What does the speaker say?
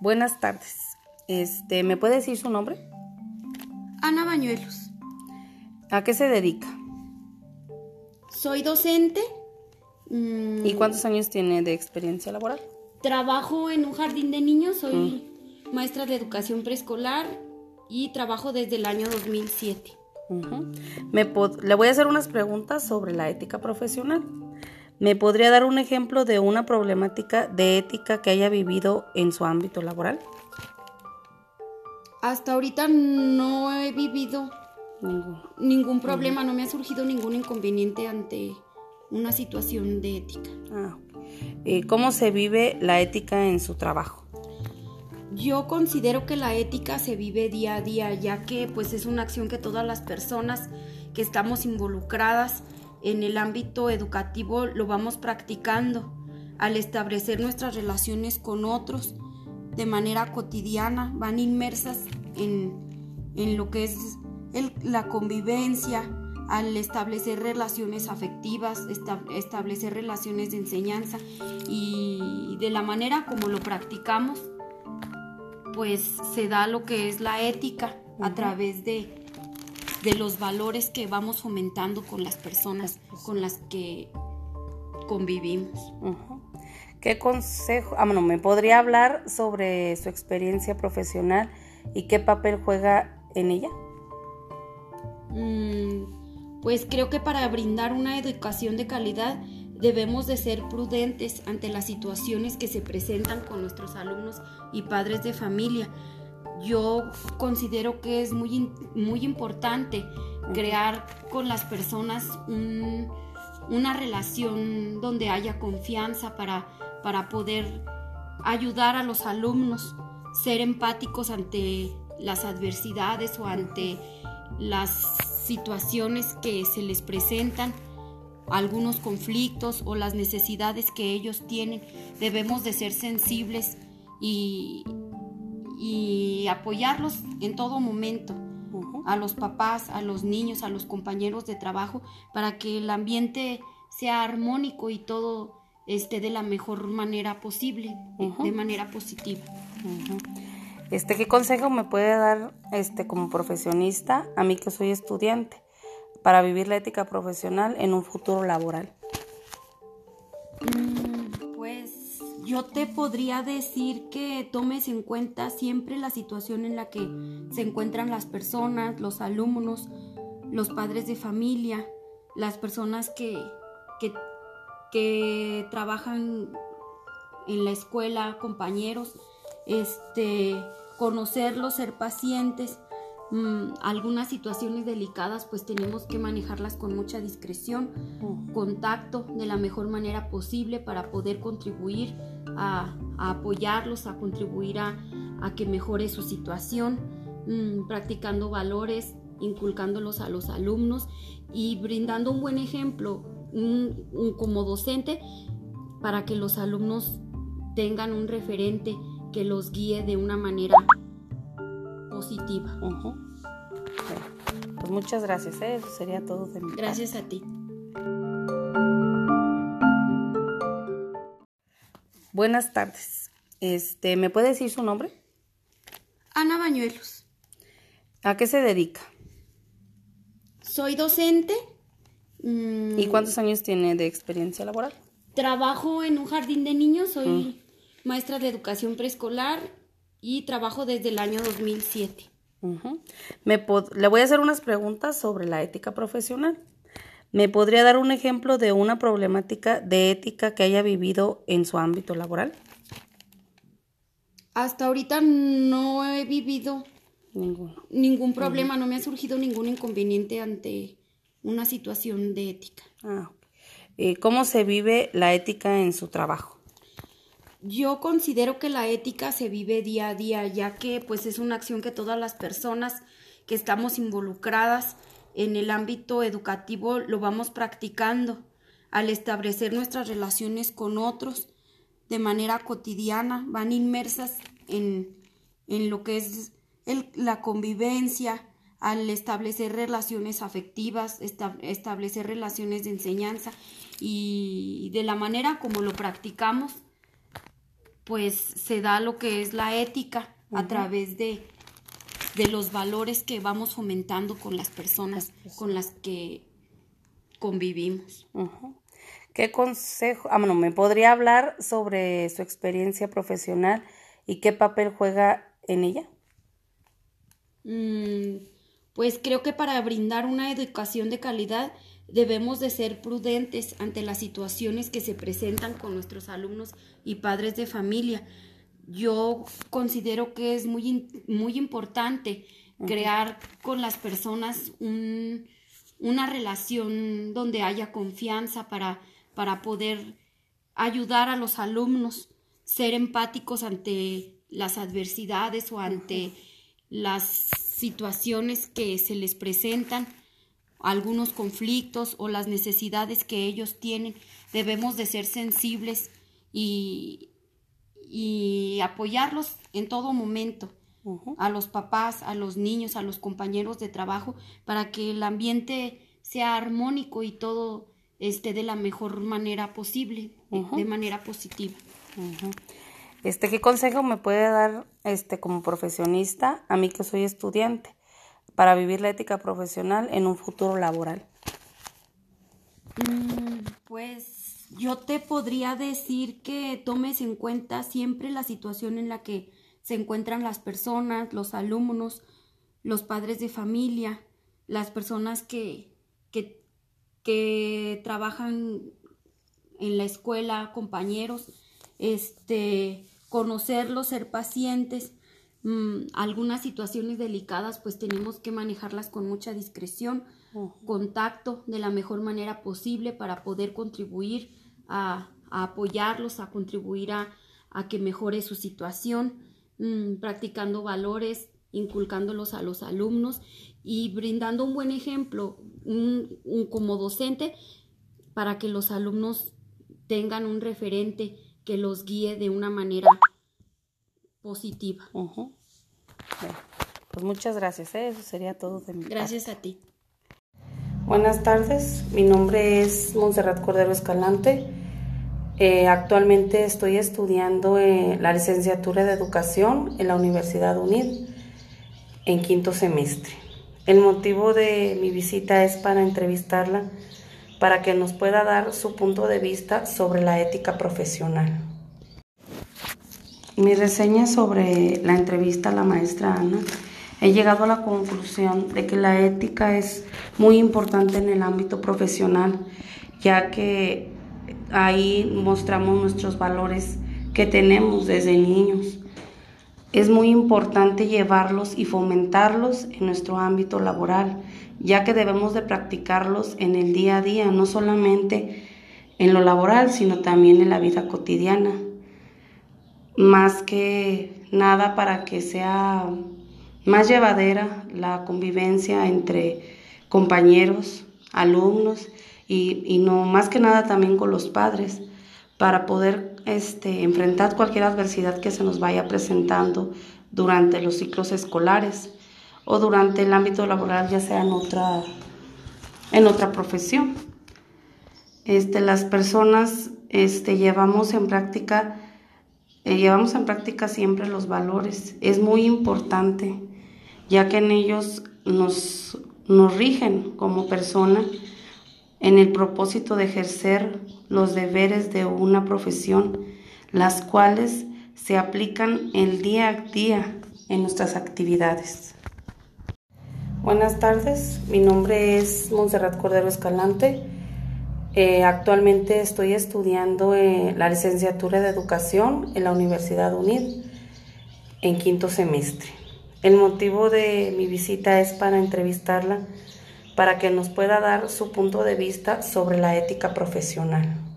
Buenas tardes. Este, ¿me puede decir su nombre? Ana Bañuelos. ¿A qué se dedica? Soy docente. mm, ¿Y cuántos años tiene de experiencia laboral? Trabajo en un jardín de niños, soy mm. maestra de educación preescolar y trabajo desde el año 2007. Me le voy a hacer unas preguntas sobre la ética profesional. ¿Me podría dar un ejemplo de una problemática de ética que haya vivido en su ámbito laboral? Hasta ahorita no he vivido ningún, problema, no me ha surgido ningún inconveniente ante una situación de ética. Ah, eh, ¿Cómo se vive la ética en su trabajo? Yo considero que la ética se vive día a día, ya que pues es una acción que todas las personas que estamos involucradas en el ámbito educativo lo vamos practicando al establecer nuestras relaciones con otros de manera cotidiana, van inmersas en, lo que es la convivencia, al establecer relaciones afectivas, establecer relaciones de enseñanza y de la manera como lo practicamos, pues se da lo que es la ética a través de, de los valores que vamos fomentando con las personas con las que convivimos. ¿Qué consejo, ah, bueno, me podría hablar sobre su experiencia profesional y qué papel juega en ella? Mm, pues creo que para brindar una educación de calidad debemos de ser prudentes ante las situaciones que se presentan con nuestros alumnos y padres de familia yo considero que es muy, muy importante crear con las personas una relación donde haya confianza para, para poder ayudar a los alumnos, ser empáticos ante las adversidades o ante las situaciones que se les presentan, algunos conflictos o las necesidades que ellos tienen. Debemos de ser sensibles y, y apoyarlos en todo momento, a los papás, a los niños, a los compañeros de trabajo, para que el ambiente sea armónico y todo esté de la mejor manera posible, de manera positiva. Este, ¿qué consejo me puede dar este como profesionista, a mí que soy estudiante, para vivir la ética profesional en un futuro laboral? Yo te podría decir que tomes en cuenta siempre la situación en la que se encuentran las personas, los alumnos, los padres de familia, las personas que, que, trabajan en la escuela, compañeros, este, conocerlos, ser pacientes. Mm, algunas situaciones delicadas pues tenemos que manejarlas con mucha discreción, contacto de la mejor manera posible para poder contribuir a, apoyarlos, a contribuir a, que mejore su situación, mm, practicando valores, inculcándolos a los alumnos y brindando un buen ejemplo como docente para que los alumnos tengan un referente que los guíe de una manera positiva. Pues muchas gracias, ¿eh? eso sería todo de mi Gracias a ti. Buenas tardes. Este, ¿me puede decir su nombre? Ana Bañuelos. ¿A qué se dedica? Soy docente. Mm, ¿Y cuántos años tiene de experiencia laboral? Trabajo en un jardín de niños, soy mm. maestra de educación preescolar y trabajo desde el año 2007. Me le voy a hacer unas preguntas sobre la ética profesional. ¿Me podría dar un ejemplo de una problemática de ética que haya vivido en su ámbito laboral? Hasta ahorita no he vivido ningún problema, no me ha surgido ningún inconveniente ante una situación de ética. Ah, eh, ¿Cómo se vive la ética en su trabajo? Yo considero que la ética se vive día a día, ya que pues es una acción que todas las personas que estamos involucradas en el ámbito educativo lo vamos practicando al establecer nuestras relaciones con otros de manera cotidiana, van inmersas en, lo que es la convivencia, al establecer relaciones afectivas, establecer relaciones de enseñanza y de la manera como lo practicamos, pues se da lo que es la ética a través de, de los valores que vamos fomentando con las personas con las que convivimos. ¿Qué consejo? Ah, bueno, ¿me podría hablar sobre su experiencia profesional y qué papel juega en ella? Mm, pues creo que para brindar una educación de calidad debemos de ser prudentes ante las situaciones que se presentan con nuestros alumnos y padres de familia. Yo considero que es muy, muy importante crear con las personas una relación donde haya confianza para para poder ayudar a los alumnos, ser empáticos ante las adversidades o ante las situaciones que se les presentan, algunos conflictos o las necesidades que ellos tienen. Debemos de ser sensibles y, y apoyarlos en todo momento. a los papás, a los niños, a los compañeros de trabajo, para que el ambiente sea armónico y todo este, de la mejor manera posible, de manera positiva. Este, ¿qué consejo me puede dar este como profesionista, a mí que soy estudiante, para vivir la ética profesional en un futuro laboral? Mm, pues yo te podría decir que tomes en cuenta siempre la situación en la que se encuentran las personas, los alumnos, los padres de familia, las personas que, que que trabajan en la escuela, compañeros, este, conocerlos, ser pacientes. Mm, algunas situaciones delicadas pues tenemos que manejarlas con mucha discreción, contacto de la mejor manera posible para poder contribuir a, apoyarlos, a contribuir a, que mejore su situación, mm, practicando valores, inculcándolos a los alumnos y brindando un buen ejemplo un, como docente para que los alumnos tengan un referente que los guíe de una manera positiva. Pues muchas gracias, ¿eh? eso sería todo de mi Gracias a ti. Buenas tardes, mi nombre es Montserrat Cordero Escalante. Eh, actualmente estoy estudiando eh, la licenciatura de Educación en la Universidad UNID en quinto semestre. El motivo de mi visita es para entrevistarla, para que nos pueda dar su punto de vista sobre la ética profesional. Mi reseña sobre la entrevista a la maestra Ana, he llegado a la conclusión de que la ética es muy importante en el ámbito profesional, ya que ahí mostramos nuestros valores que tenemos desde niños es muy importante llevarlos y fomentarlos en nuestro ámbito laboral, ya que debemos de practicarlos en el día a día, no solamente en lo laboral, sino también en la vida cotidiana. Más que nada para que sea más llevadera la convivencia entre compañeros, alumnos y, y no más que nada también con los padres para poder este, enfrentar cualquier adversidad que se nos vaya presentando durante los ciclos escolares o durante el ámbito laboral, ya sea en otra, en otra profesión. Este, las personas este, llevamos en práctica eh, llevamos en práctica siempre los valores. Es muy importante, ya que en ellos nos, nos rigen como persona en el propósito de ejercer los deberes de una profesión, las cuales se aplican el día a día en nuestras actividades. Buenas tardes, mi nombre es Montserrat Cordero Escalante. Eh, actualmente estoy estudiando eh, la licenciatura de Educación en la Universidad UNID en quinto semestre. El motivo de mi visita es para entrevistarla para que nos pueda dar su punto de vista sobre la ética profesional.